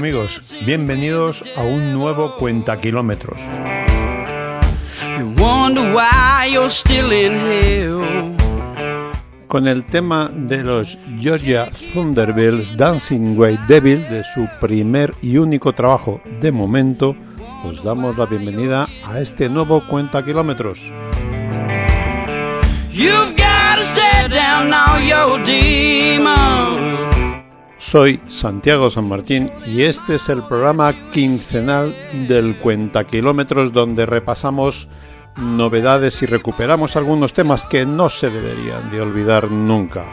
Amigos, bienvenidos a un nuevo Cuenta Kilómetros. Con el tema de los Georgia Thunderbills Dancing Way Devil de su primer y único trabajo de momento, os damos la bienvenida a este nuevo Cuenta Kilómetros. Soy Santiago San Martín y este es el programa quincenal del Cuenta Kilómetros donde repasamos novedades y recuperamos algunos temas que no se deberían de olvidar nunca.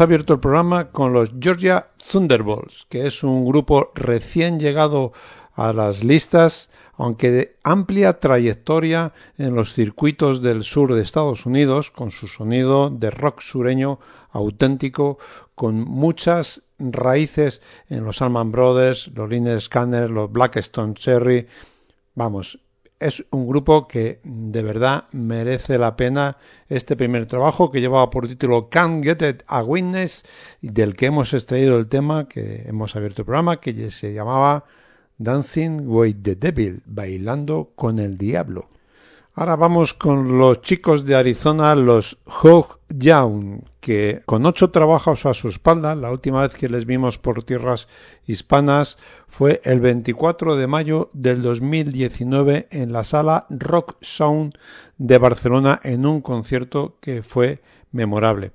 Abierto el programa con los Georgia Thunderbolts, que es un grupo recién llegado a las listas, aunque de amplia trayectoria en los circuitos del sur de Estados Unidos, con su sonido de rock sureño auténtico, con muchas raíces en los Alman Brothers, los Liner Scanner, los Blackstone Cherry. Vamos, es un grupo que de verdad merece la pena este primer trabajo que llevaba por título Can't Get It a Witness del que hemos extraído el tema que hemos abierto el programa que se llamaba Dancing with the Devil, bailando con el diablo. Ahora vamos con los chicos de Arizona, los Hog Young, que con ocho trabajos a su espalda, la última vez que les vimos por tierras hispanas fue el 24 de mayo del 2019 en la sala Rock Sound de Barcelona en un concierto que fue memorable.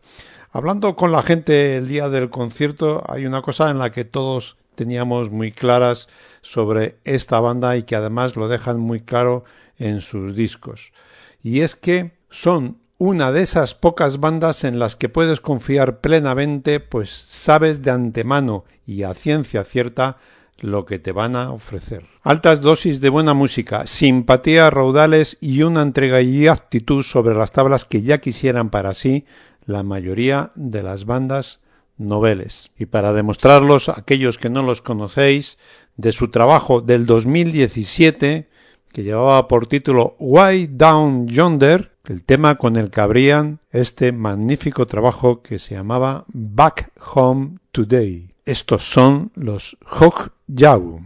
Hablando con la gente el día del concierto, hay una cosa en la que todos teníamos muy claras sobre esta banda y que además lo dejan muy claro en sus discos. Y es que son una de esas pocas bandas en las que puedes confiar plenamente, pues sabes de antemano y a ciencia cierta lo que te van a ofrecer. Altas dosis de buena música, simpatía, raudales y una entrega y actitud sobre las tablas que ya quisieran para sí la mayoría de las bandas noveles. Y para demostrarlos, aquellos que no los conocéis, de su trabajo del 2017, que llevaba por título Why Down Yonder, el tema con el que abrían este magnífico trabajo que se llamaba Back Home Today. Estos son los Hok Yau.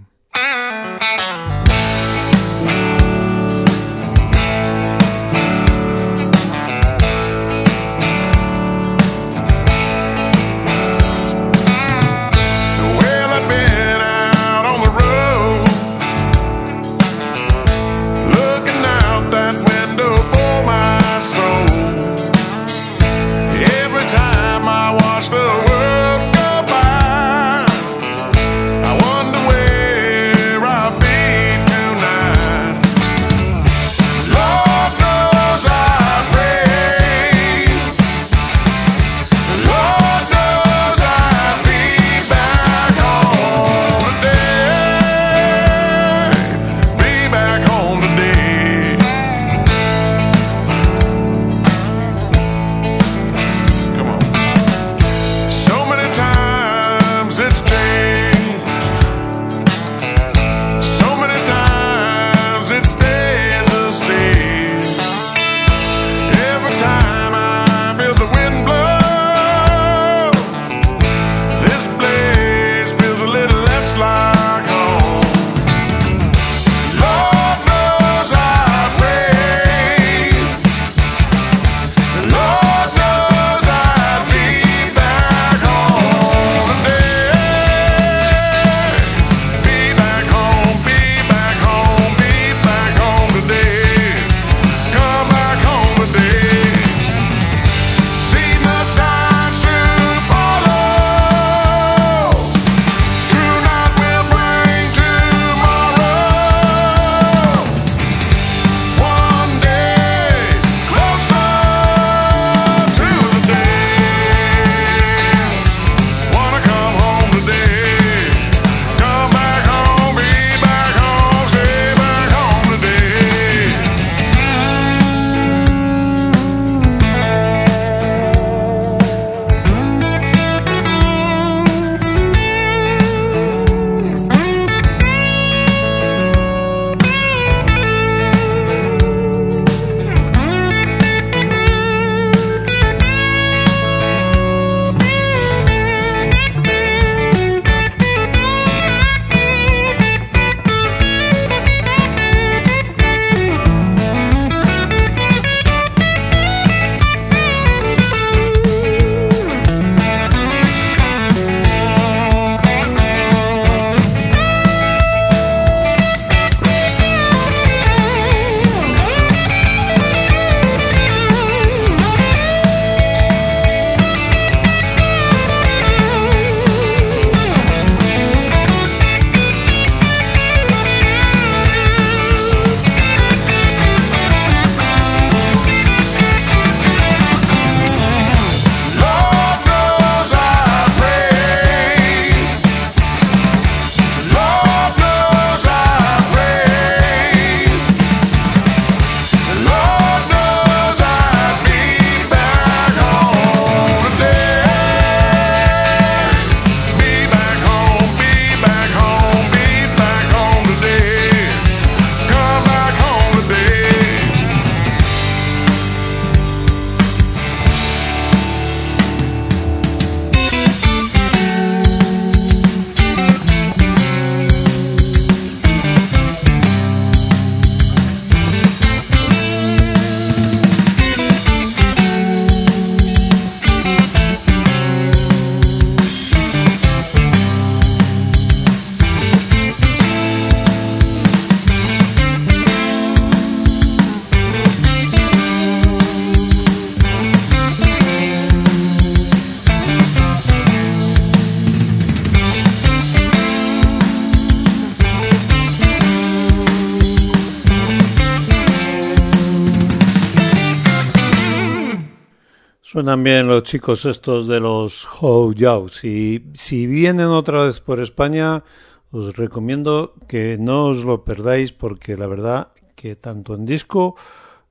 Suenan bien los chicos estos de los How Yaws y si vienen otra vez por España os recomiendo que no os lo perdáis porque la verdad que tanto en disco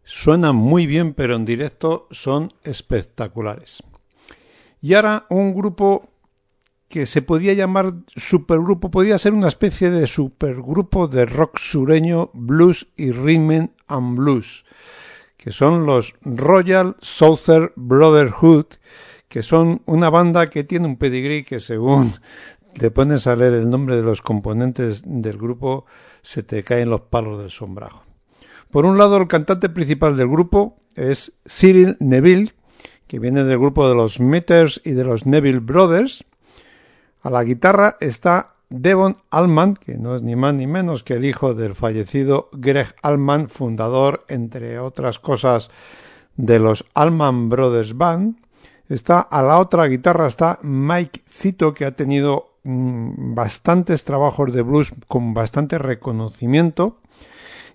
suenan muy bien pero en directo son espectaculares. Y ahora un grupo que se podía llamar supergrupo, podía ser una especie de supergrupo de rock sureño, blues y rhythm and blues que son los Royal Southern Brotherhood, que son una banda que tiene un pedigrí que según te pones a leer el nombre de los componentes del grupo, se te caen los palos del sombrajo. Por un lado, el cantante principal del grupo es Cyril Neville, que viene del grupo de los Meters y de los Neville Brothers. A la guitarra está Devon Allman, que no es ni más ni menos que el hijo del fallecido Greg Allman, fundador, entre otras cosas, de los Allman Brothers Band. Está a la otra guitarra está Mike Cito, que ha tenido mm, bastantes trabajos de blues con bastante reconocimiento.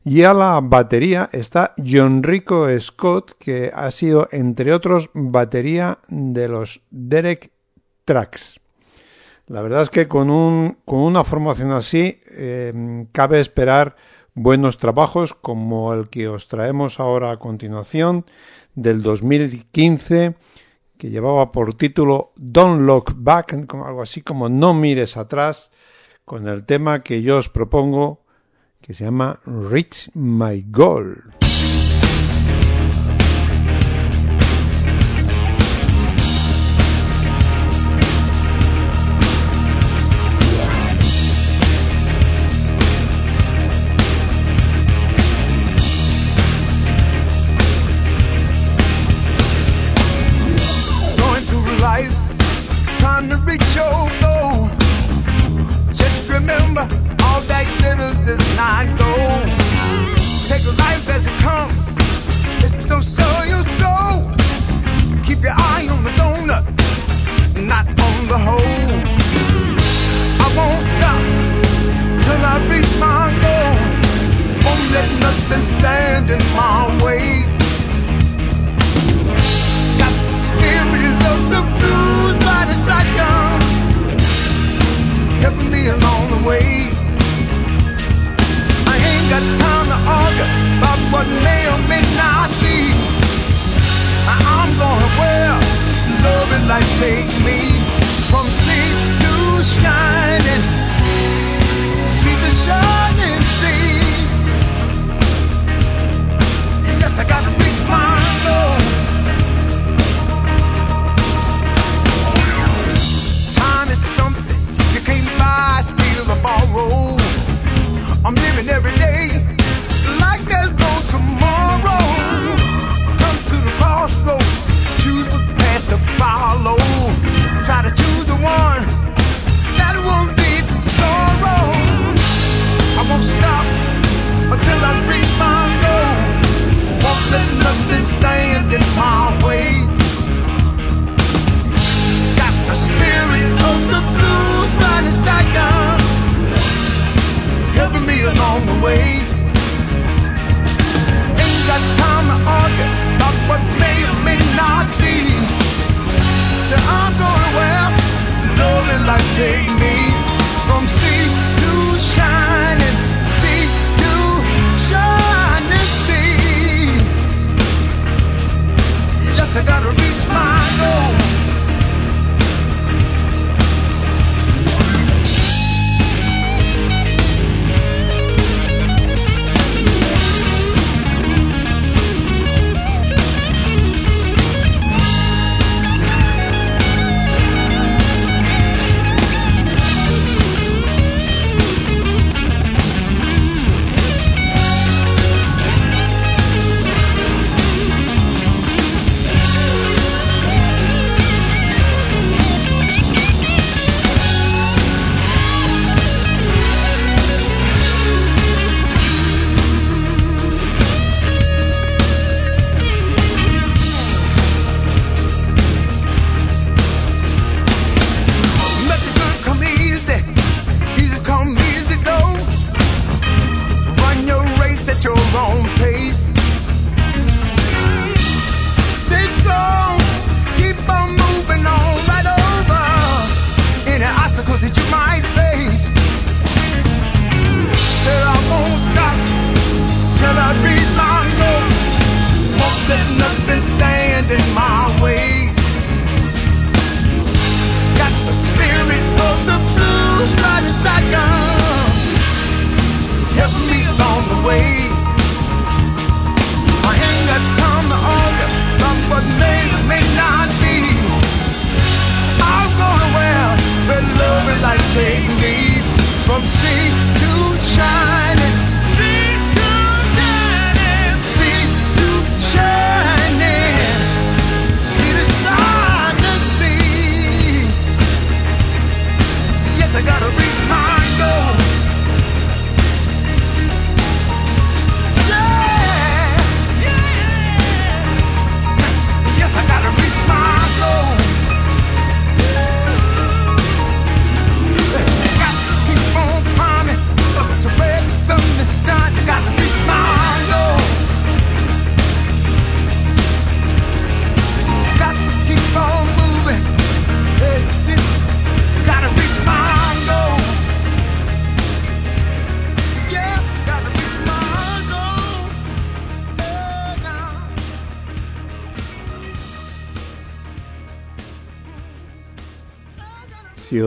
Y a la batería está John Rico Scott, que ha sido, entre otros, batería de los Derek Tracks. La verdad es que con, un, con una formación así em, cabe esperar buenos trabajos como el que os traemos ahora a continuación del 2015 que llevaba por título Don't Look Back, algo así como No mires atrás, con el tema que yo os propongo que se llama Reach My Goal. my way. Got the spirit of the blues by me along the way. I ain't got time to argue about what may or may not be. I'm gonna love and life take me from sea to shining, sea to shining.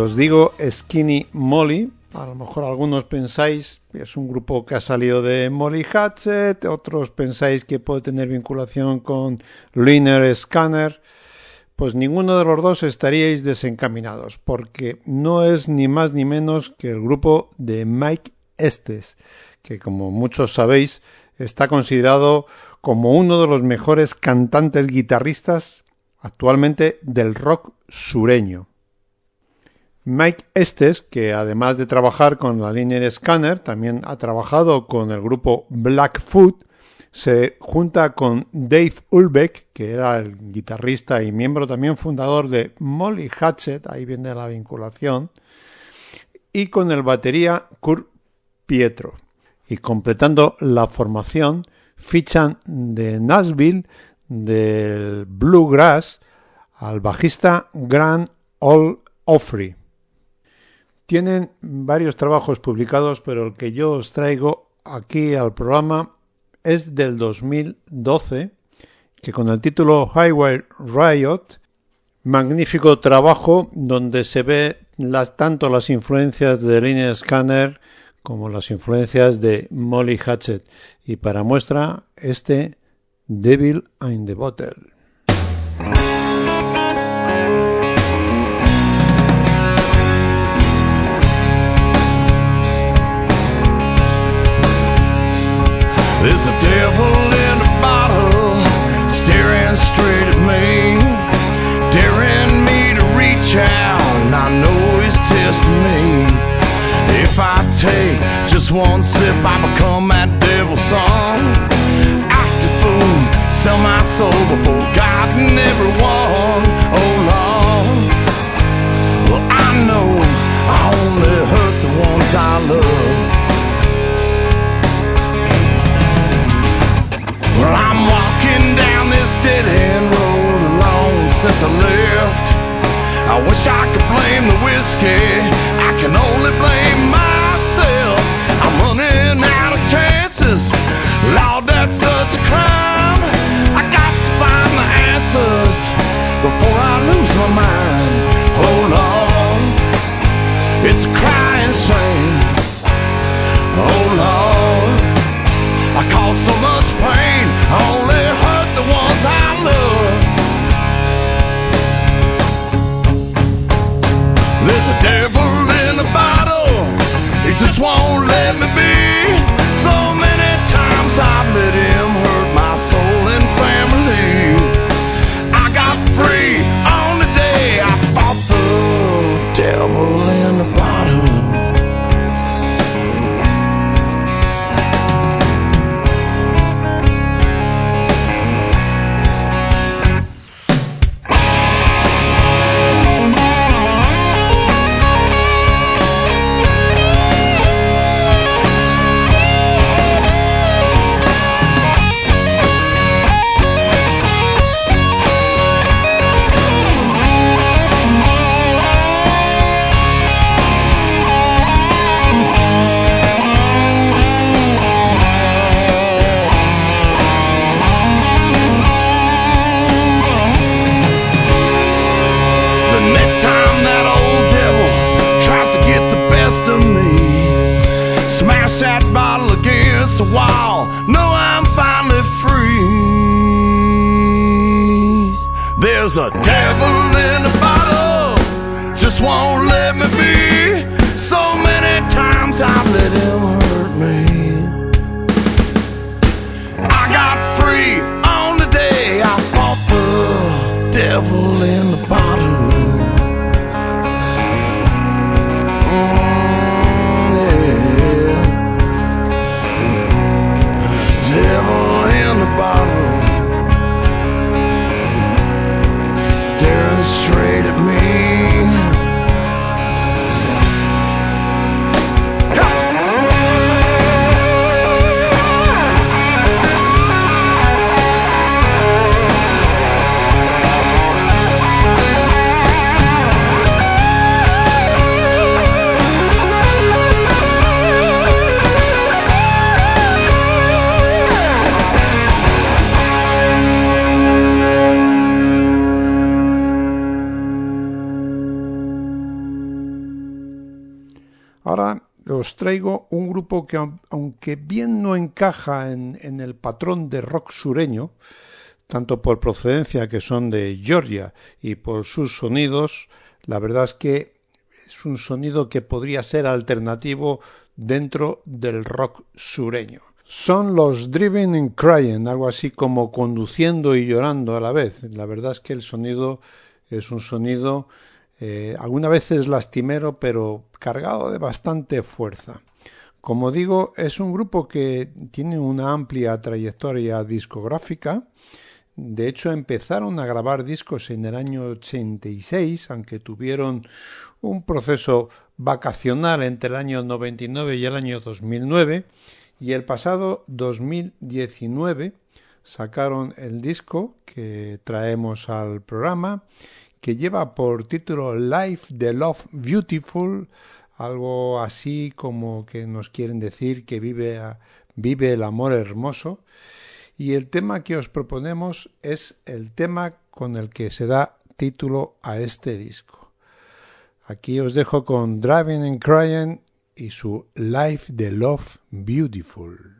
Os digo Skinny Molly, a lo mejor algunos pensáis que es un grupo que ha salido de Molly Hatchet, otros pensáis que puede tener vinculación con Liner Scanner. Pues ninguno de los dos estaríais desencaminados, porque no es ni más ni menos que el grupo de Mike Estes, que como muchos sabéis está considerado como uno de los mejores cantantes guitarristas actualmente del rock sureño. Mike Estes, que además de trabajar con la Linear Scanner, también ha trabajado con el grupo Blackfoot, se junta con Dave Ulbeck, que era el guitarrista y miembro también fundador de Molly Hatchet, ahí viene la vinculación, y con el batería Kurt Pietro. Y completando la formación, fichan de Nashville, del Bluegrass, al bajista Grant All Offrey. Tienen varios trabajos publicados, pero el que yo os traigo aquí al programa es del 2012, que con el título Highway Riot, magnífico trabajo donde se ve las, tanto las influencias de Linear Scanner como las influencias de Molly Hatchet. Y para muestra, este Devil in the Bottle. There's a devil in a bottle staring straight at me, daring me to reach out, and I know he's testing me. If I take just one sip, I become that devil's son. Act a fool, sell my soul before God and everyone. Oh Lord, well I know I only hurt the ones I love. Dead end road alone since I left. I wish I could blame the whiskey. I can only blame myself. I'm running out of chances. Lord, that's such a crime. Traigo un grupo que, aunque bien no encaja en, el patrón de rock sureño, tanto por procedencia que son de Georgia y por sus sonidos, la verdad es que es un sonido que podría ser alternativo dentro del rock sureño. Son los Driven and Crying, algo así como conduciendo y llorando a la vez. La verdad es que el sonido es un sonido eh, algunas veces lastimero, pero cargado de bastante fuerza. Como digo, es un grupo que tiene una amplia trayectoria discográfica. De hecho, empezaron a grabar discos en el año 86, aunque tuvieron un proceso vacacional entre el año 99 y el año 2009. Y el pasado 2019 sacaron el disco que traemos al programa que lleva por título Life the Love Beautiful, algo así como que nos quieren decir que vive, vive el amor hermoso. Y el tema que os proponemos es el tema con el que se da título a este disco. Aquí os dejo con Driving and Crying y su Life the Love Beautiful.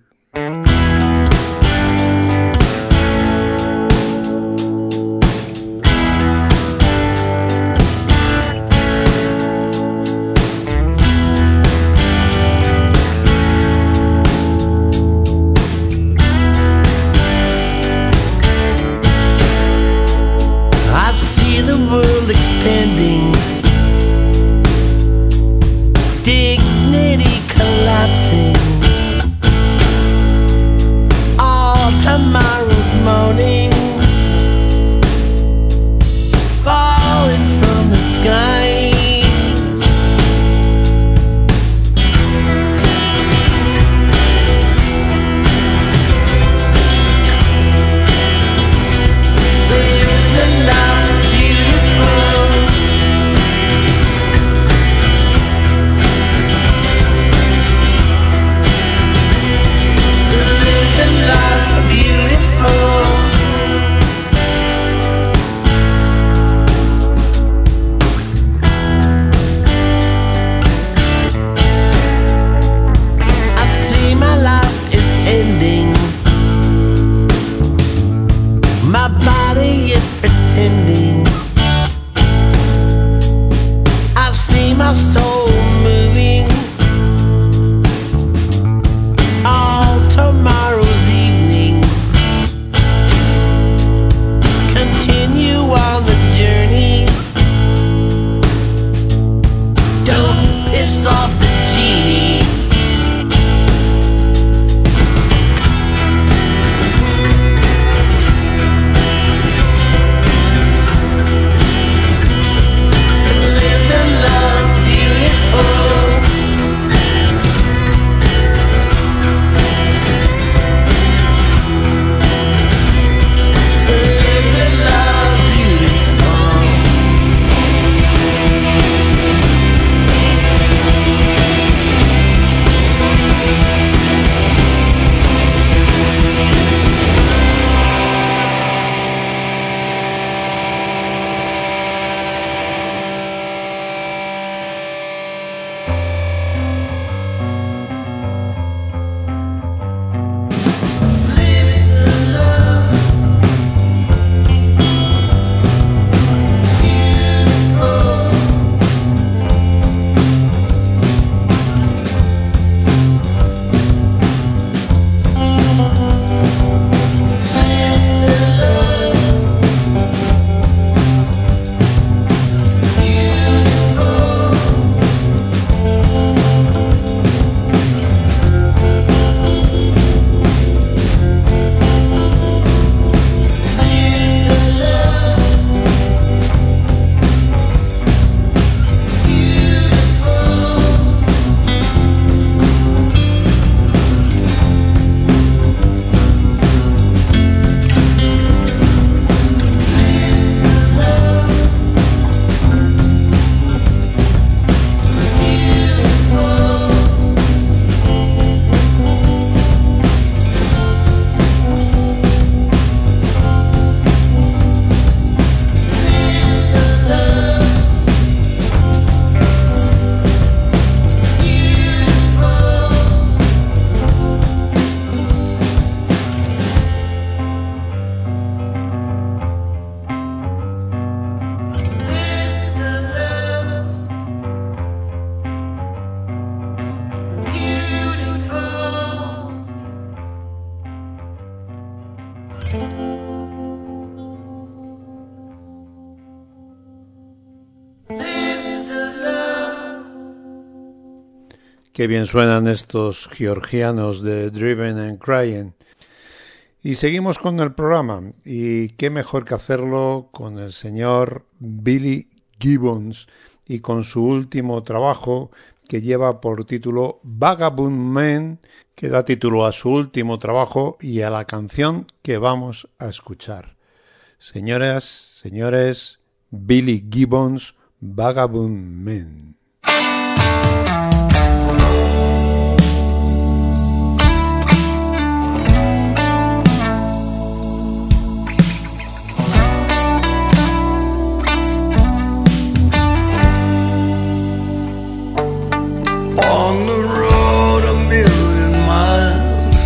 Qué bien suenan estos georgianos de Driven and Crying. Y seguimos con el programa, y qué mejor que hacerlo con el señor Billy Gibbons y con su último trabajo que lleva por título Vagabond Man, que da título a su último trabajo y a la canción que vamos a escuchar. Señoras, señores, Billy Gibbons, Vagabond on the road a million miles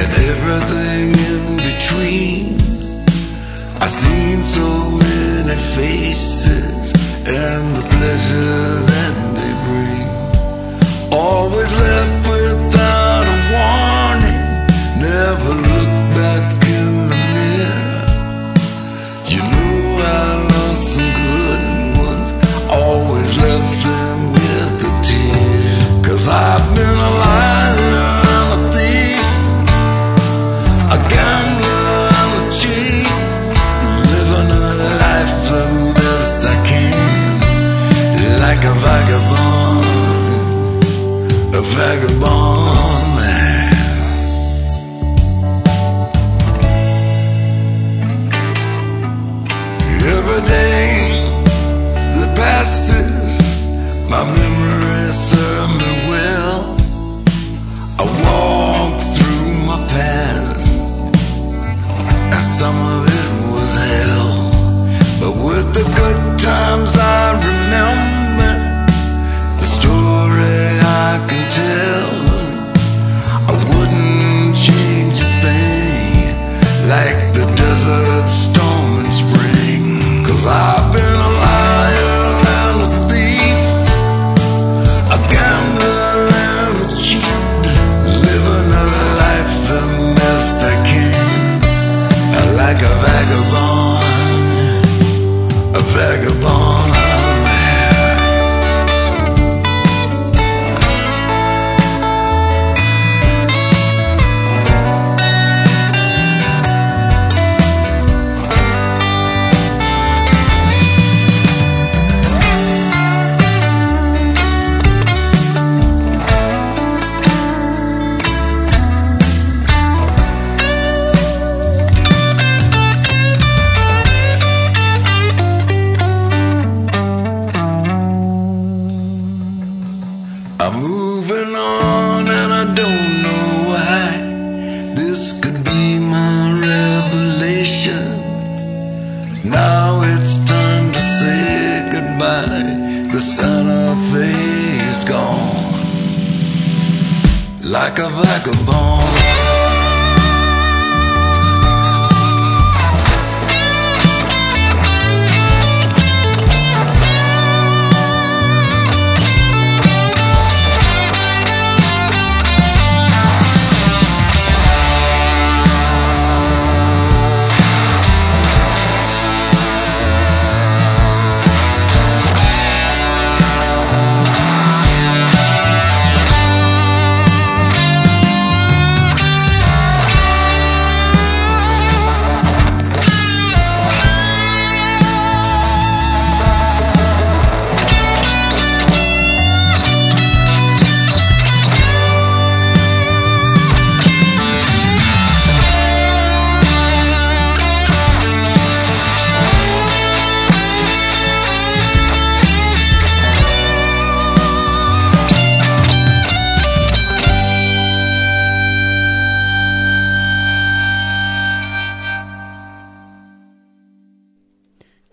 and everything in between. I've seen so many faces and the pleasure that they bring. Always left for. esquece.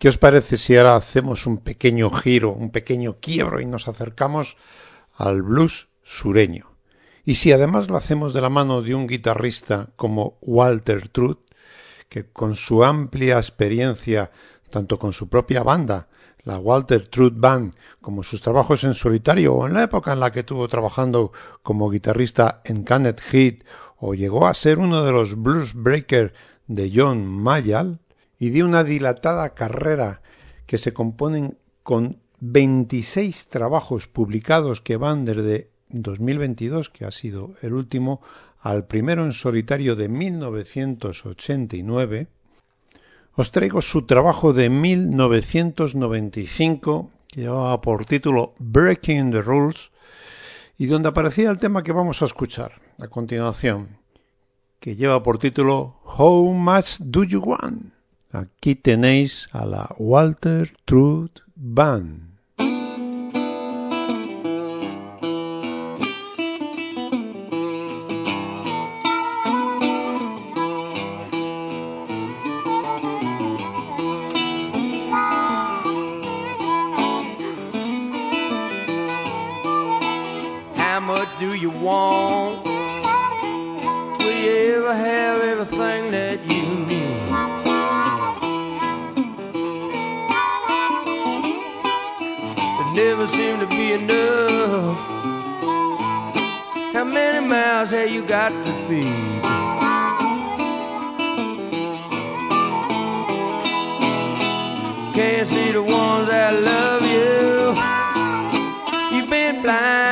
¿Qué os parece si ahora hacemos un pequeño giro, un pequeño quiebro y nos acercamos al blues sureño? Y si además lo hacemos de la mano de un guitarrista como Walter Truth, que con su amplia experiencia, tanto con su propia banda, la Walter Truth Band, como sus trabajos en solitario o en la época en la que estuvo trabajando como guitarrista en Canet Heat o llegó a ser uno de los blues breakers de John Mayall, y de una dilatada carrera que se componen con 26 trabajos publicados que van desde 2022, que ha sido el último, al primero en solitario de 1989, os traigo su trabajo de 1995, que llevaba por título Breaking the Rules, y donde aparecía el tema que vamos a escuchar a continuación, que lleva por título How Much Do You Want? Aquí tenéis a la Walter Truth Band. do you want? Will you ever have everything that never seem to be enough. How many miles have you got to feed? Can't see the ones that love you. You've been blind.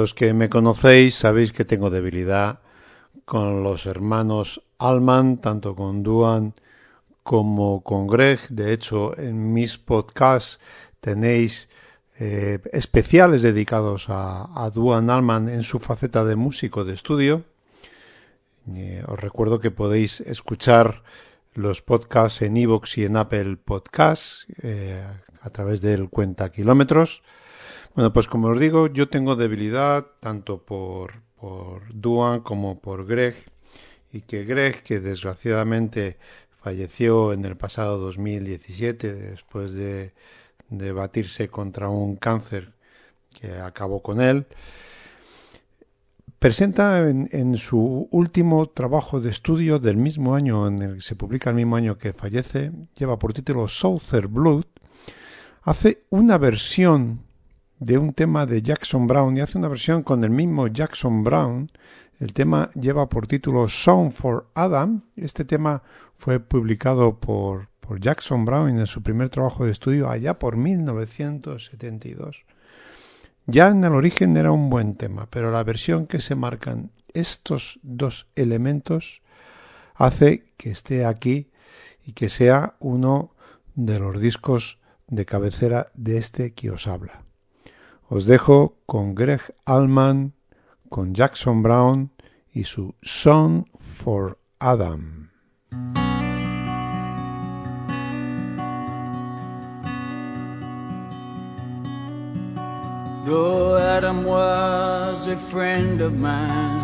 Los que me conocéis sabéis que tengo debilidad con los hermanos Alman, tanto con Duan como con Greg. De hecho, en mis podcasts tenéis eh, especiales dedicados a, a, Duan Alman en su faceta de músico de estudio. Eh, os recuerdo que podéis escuchar los podcasts en iVoox y en Apple Podcasts eh, a través del cuenta kilómetros. Bueno, pues como os digo, yo tengo debilidad tanto por, por Duan como por Greg y que Greg, que desgraciadamente falleció en el pasado 2017 después de, de batirse contra un cáncer que acabó con él, presenta en, en, su último trabajo de estudio del mismo año en el que se publica el mismo año que fallece, lleva por título Southern Blood, hace una versión de un tema de Jackson Brown y hace una versión con el mismo Jackson Brown. El tema lleva por título Song for Adam. Este tema fue publicado por, por Jackson Brown en su primer trabajo de estudio allá por 1972. Ya en el origen era un buen tema, pero la versión que se marcan estos dos elementos hace que esté aquí y que sea uno de los discos de cabecera de este que os habla. Os dejo con Greg Allman, con Jackson Brown y su Song for Adam. Though Adam was a friend of mine,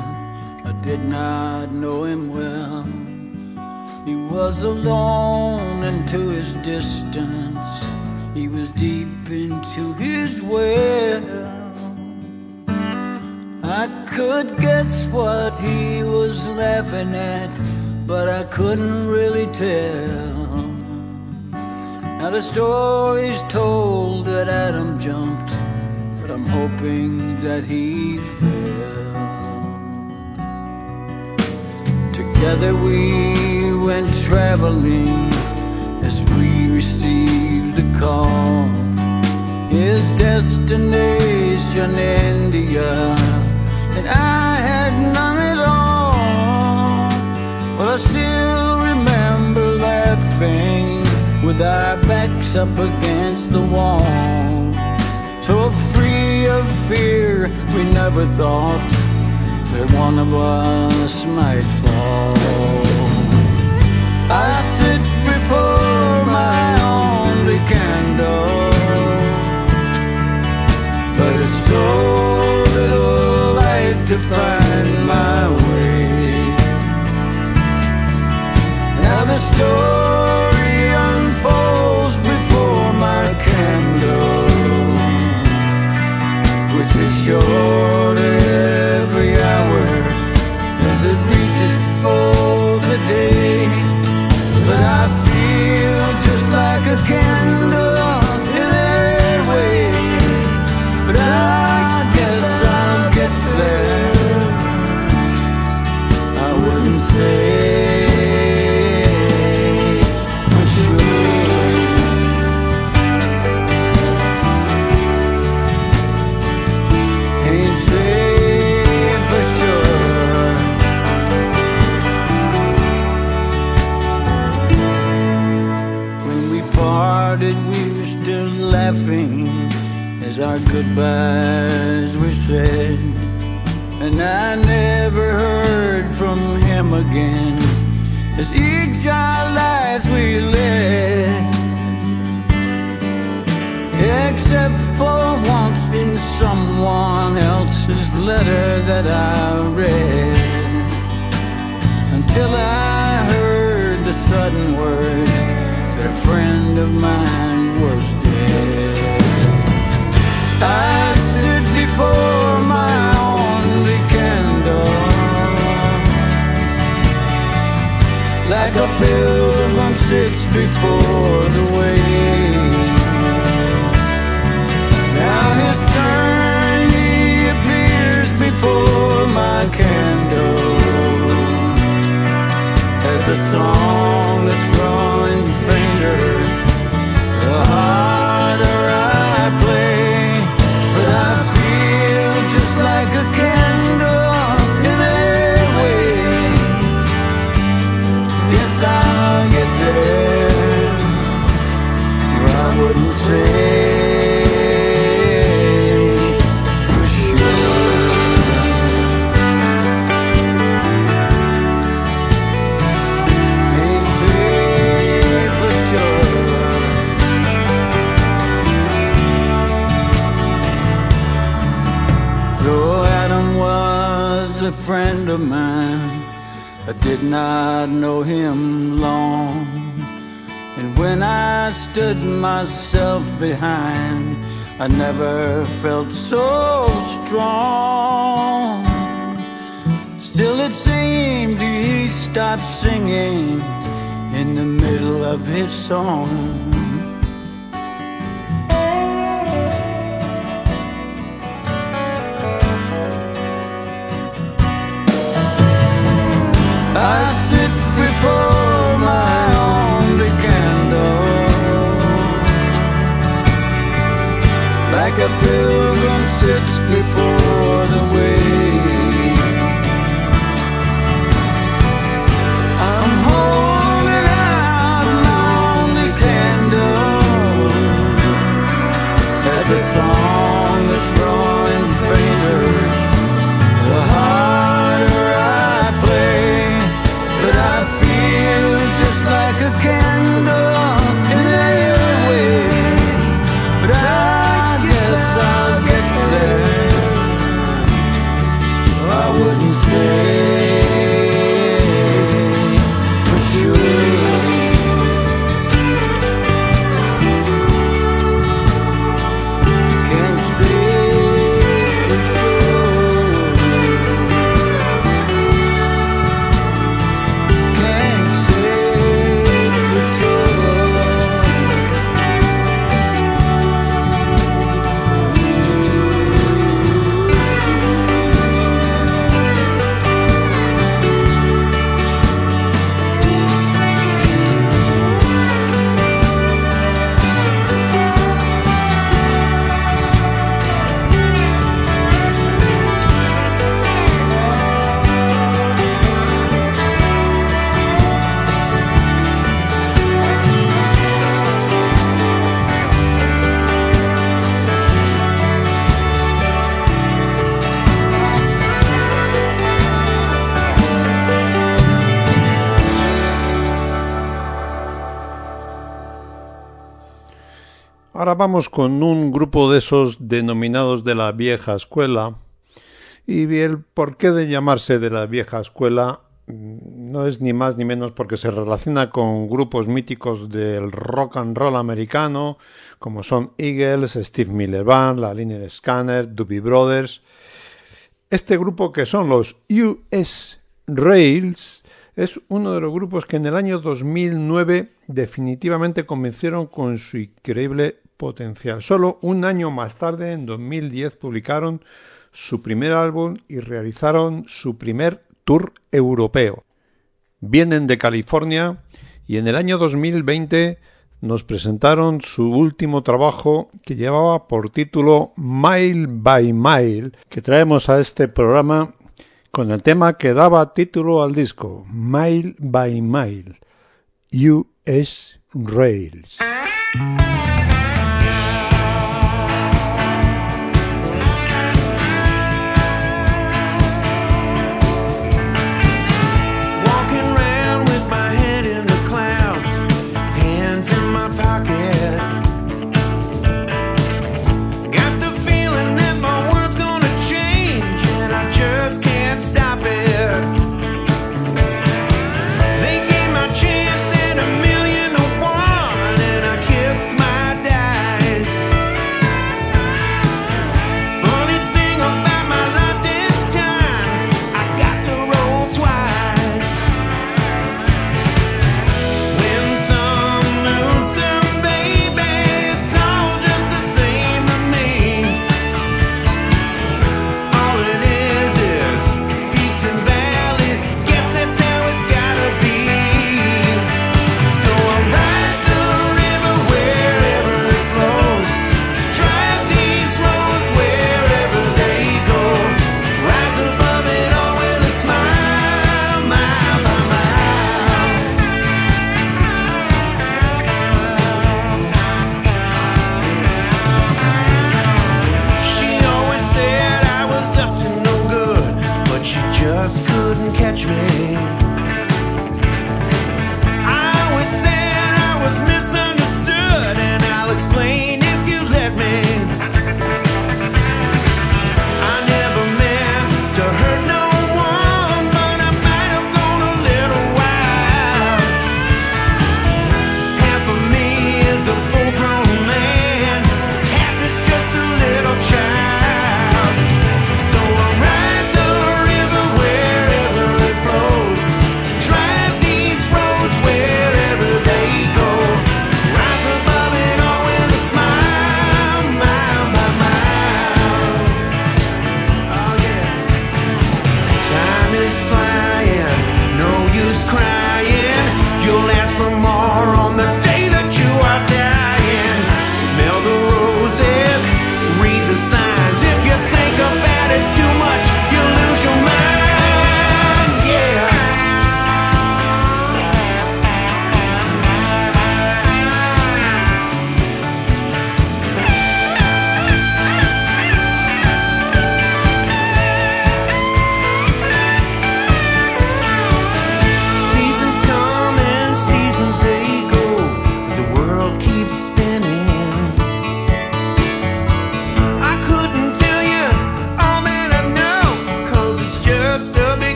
I did not know him well. He was alone and to his distance, he was deep well. I could guess what he was laughing at, but I couldn't really tell. Now the story's told that Adam jumped but I'm hoping that he fell. Together we went traveling as we received the call. His destination, India, and I had none at all. But I still remember laughing with our backs up against the wall. So free of fear, we never thought that one of us might fall. I sit before my only candle, so little light to find my way. Now the story unfolds before my candle which is short laughing as our goodbyes were said. And I never heard from him again as each our lives we led. Except for once in someone else's letter that I read. Until I heard the sudden word that a friend of mine pilgrim sits before the way. Now his appears before my candle as the song that's growing fainter. Friend of mine. I did not know him long. And when I stood myself behind, I never felt so strong. Still, it seemed he stopped singing in the middle of his song. Con un grupo de esos denominados de la vieja escuela. Y el porqué de llamarse de la vieja escuela mm, no es ni más ni menos porque se relaciona con grupos míticos del rock and roll americano, como son Eagles, Steve Miller Band, la Liner Scanner, Doobie Brothers. Este grupo que son los US Rails es uno de los grupos que en el año 2009 definitivamente convencieron con su increíble potencial. Solo un año más tarde, en 2010, publicaron su primer álbum y realizaron su primer tour europeo. Vienen de California y en el año 2020 nos presentaron su último trabajo que llevaba por título Mile by Mile, que traemos a este programa con el tema que daba título al disco, Mile by Mile, US Rails.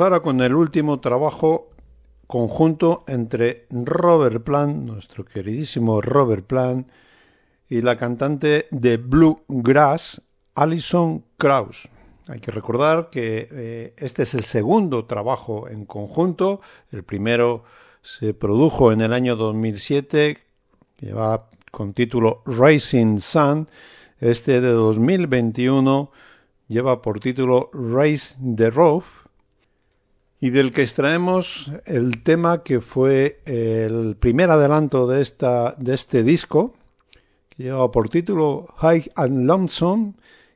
Ahora con el último trabajo conjunto entre Robert Plant, nuestro queridísimo Robert Plant, y la cantante de Bluegrass, Alison Krauss. Hay que recordar que eh, este es el segundo trabajo en conjunto. El primero se produjo en el año 2007, lleva con título Racing Sun. Este de 2021 lleva por título Race the Roof y del que extraemos el tema que fue el primer adelanto de, esta, de este disco, que lleva por título High and Lonesome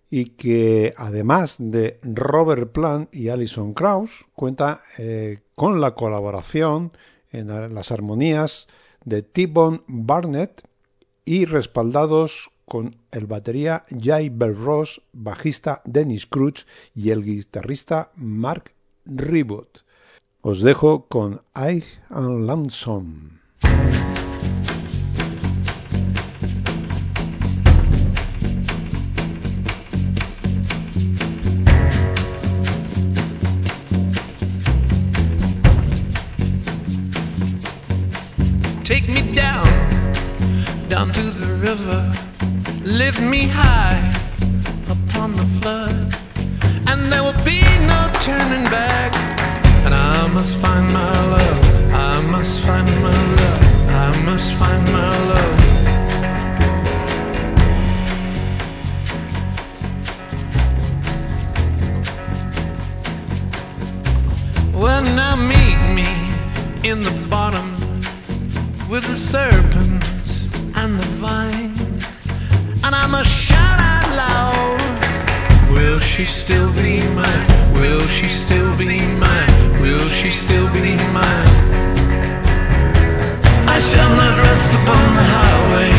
y que además de Robert Plant y Alison Krauss cuenta eh, con la colaboración en las armonías de T-Bone Barnett y respaldados con el batería Jay Belross, bajista Dennis Cruz y el guitarrista Mark Reboot. Os dejo con I and Lonesome. Take me down, down to the river. Lift me high must find my love. I must find my love. I must find my love. Well, now meet me in the bottom with the serpents and the vine. And I must shout out loud. Will she still be mine? Will she still be mine? Will she still be mine? I shall not rest upon the highway.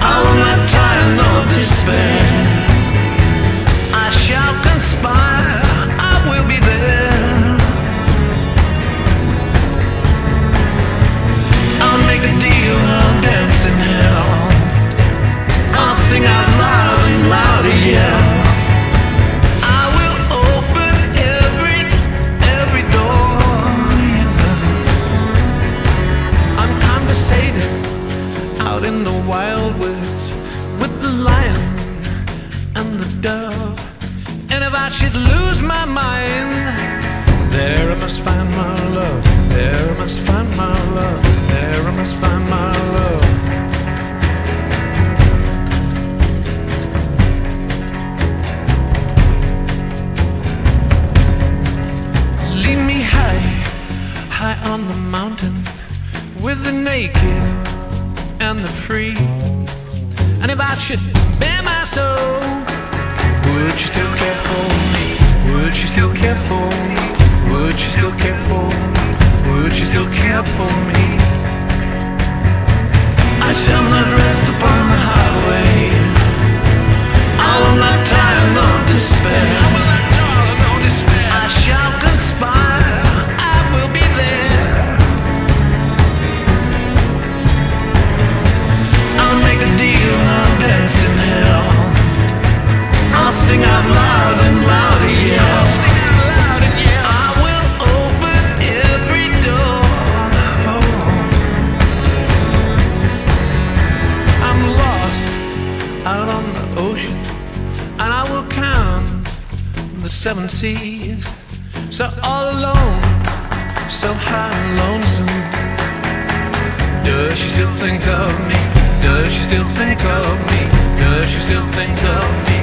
I will not tire nor despair. I should lose my mind, there I must find my love. There I must find my love. There I must find my love. Lead me high, high on the mountain with the naked and the free. And if I should bare my soul, would you still care for me? Would you still care for me? Would you still care for me? Would still care for me? I shall not rest upon the highway. I will not. Seven seas. So all alone, so high and lonesome. Does she still think of me? Does she still think of me? Does she still think of me?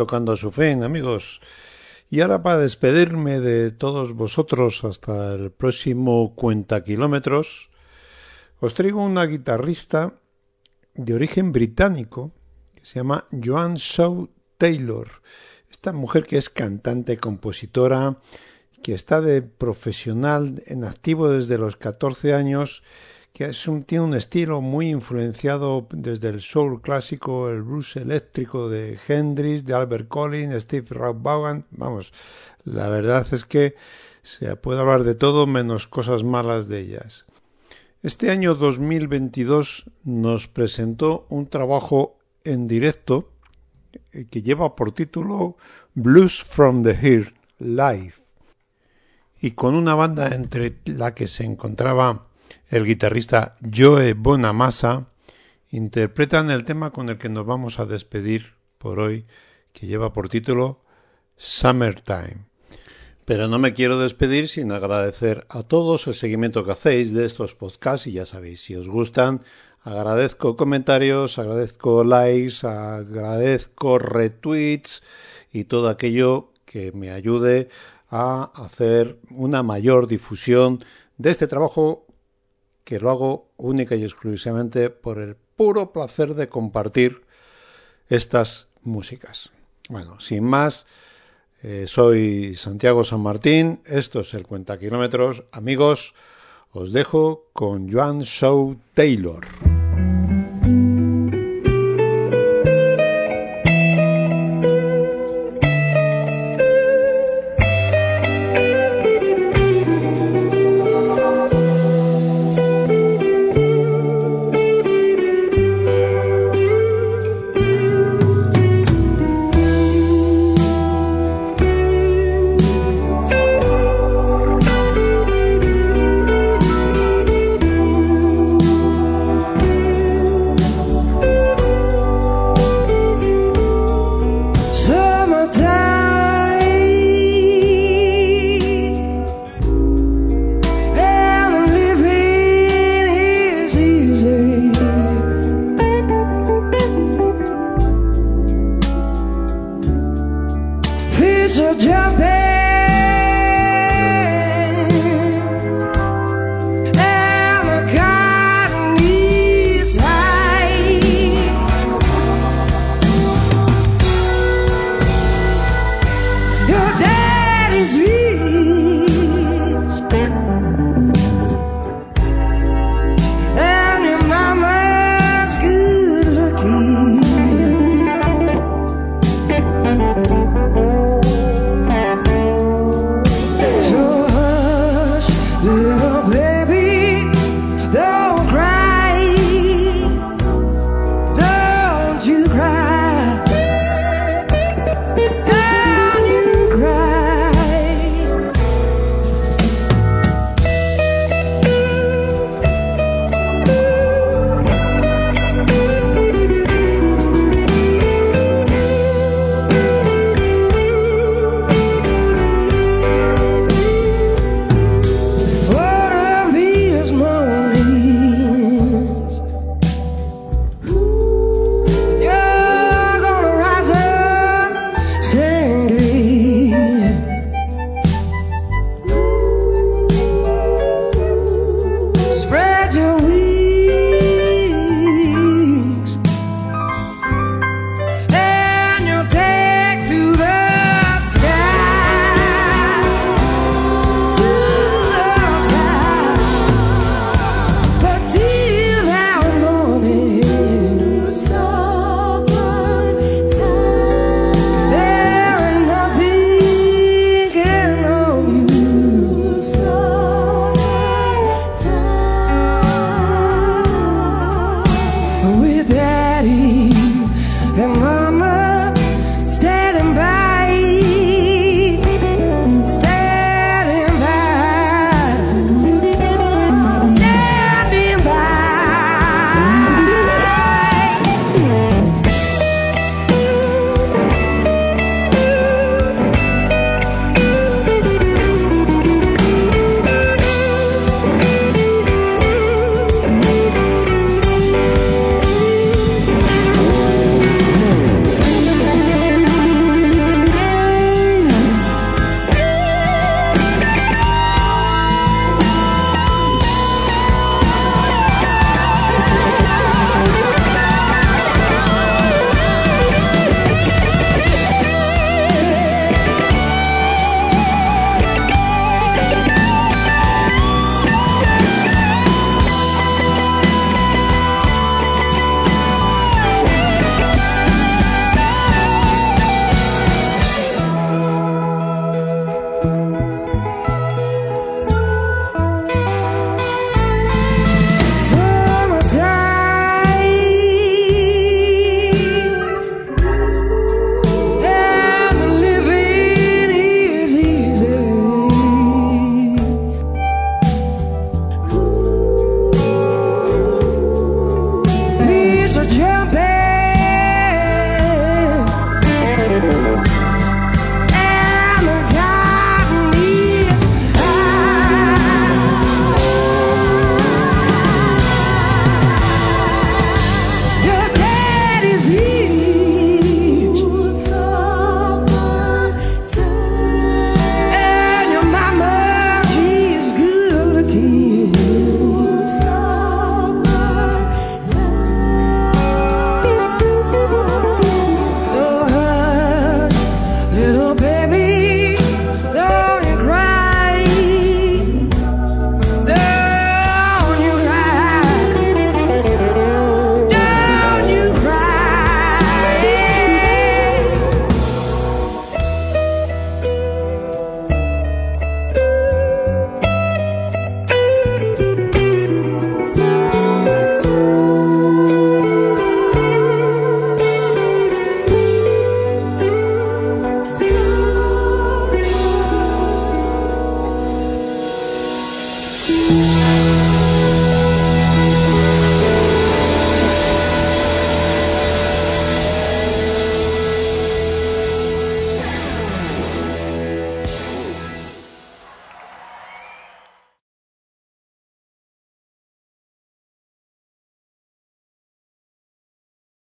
Tocando a su fin, amigos. Y ahora para despedirme de todos vosotros hasta el próximo cuenta kilómetros, os traigo una guitarrista de origen británico que se llama Joan Shaw Taylor. Esta mujer que es cantante, compositora, que está de profesional en activo desde los 14 años que un, tiene un estilo muy influenciado desde el soul clásico, el blues eléctrico de Hendrix, de Albert Collins, Steve Vaughan. Vamos, la verdad es que se puede hablar de todo menos cosas malas de ellas. Este año 2022 nos presentó un trabajo en directo eh, que lleva por título Blues from the Here Live y con una banda entre la que se encontraba el guitarrista Joe Bonamassa, interpretan el tema con el que nos vamos a despedir por hoy, que lleva por título Summertime. Pero no me quiero despedir sin agradecer a todos el seguimiento que hacéis de estos podcasts y ya sabéis, si os gustan, agradezco comentarios, agradezco likes, agradezco retweets y todo aquello que me ayude a hacer una mayor difusión de este trabajo que lo hago única y exclusivamente por el puro placer de compartir estas músicas. Bueno, sin más, eh, soy Santiago San Martín, esto es el Cuenta Kilómetros. Amigos, os dejo con Joan Shaw Taylor.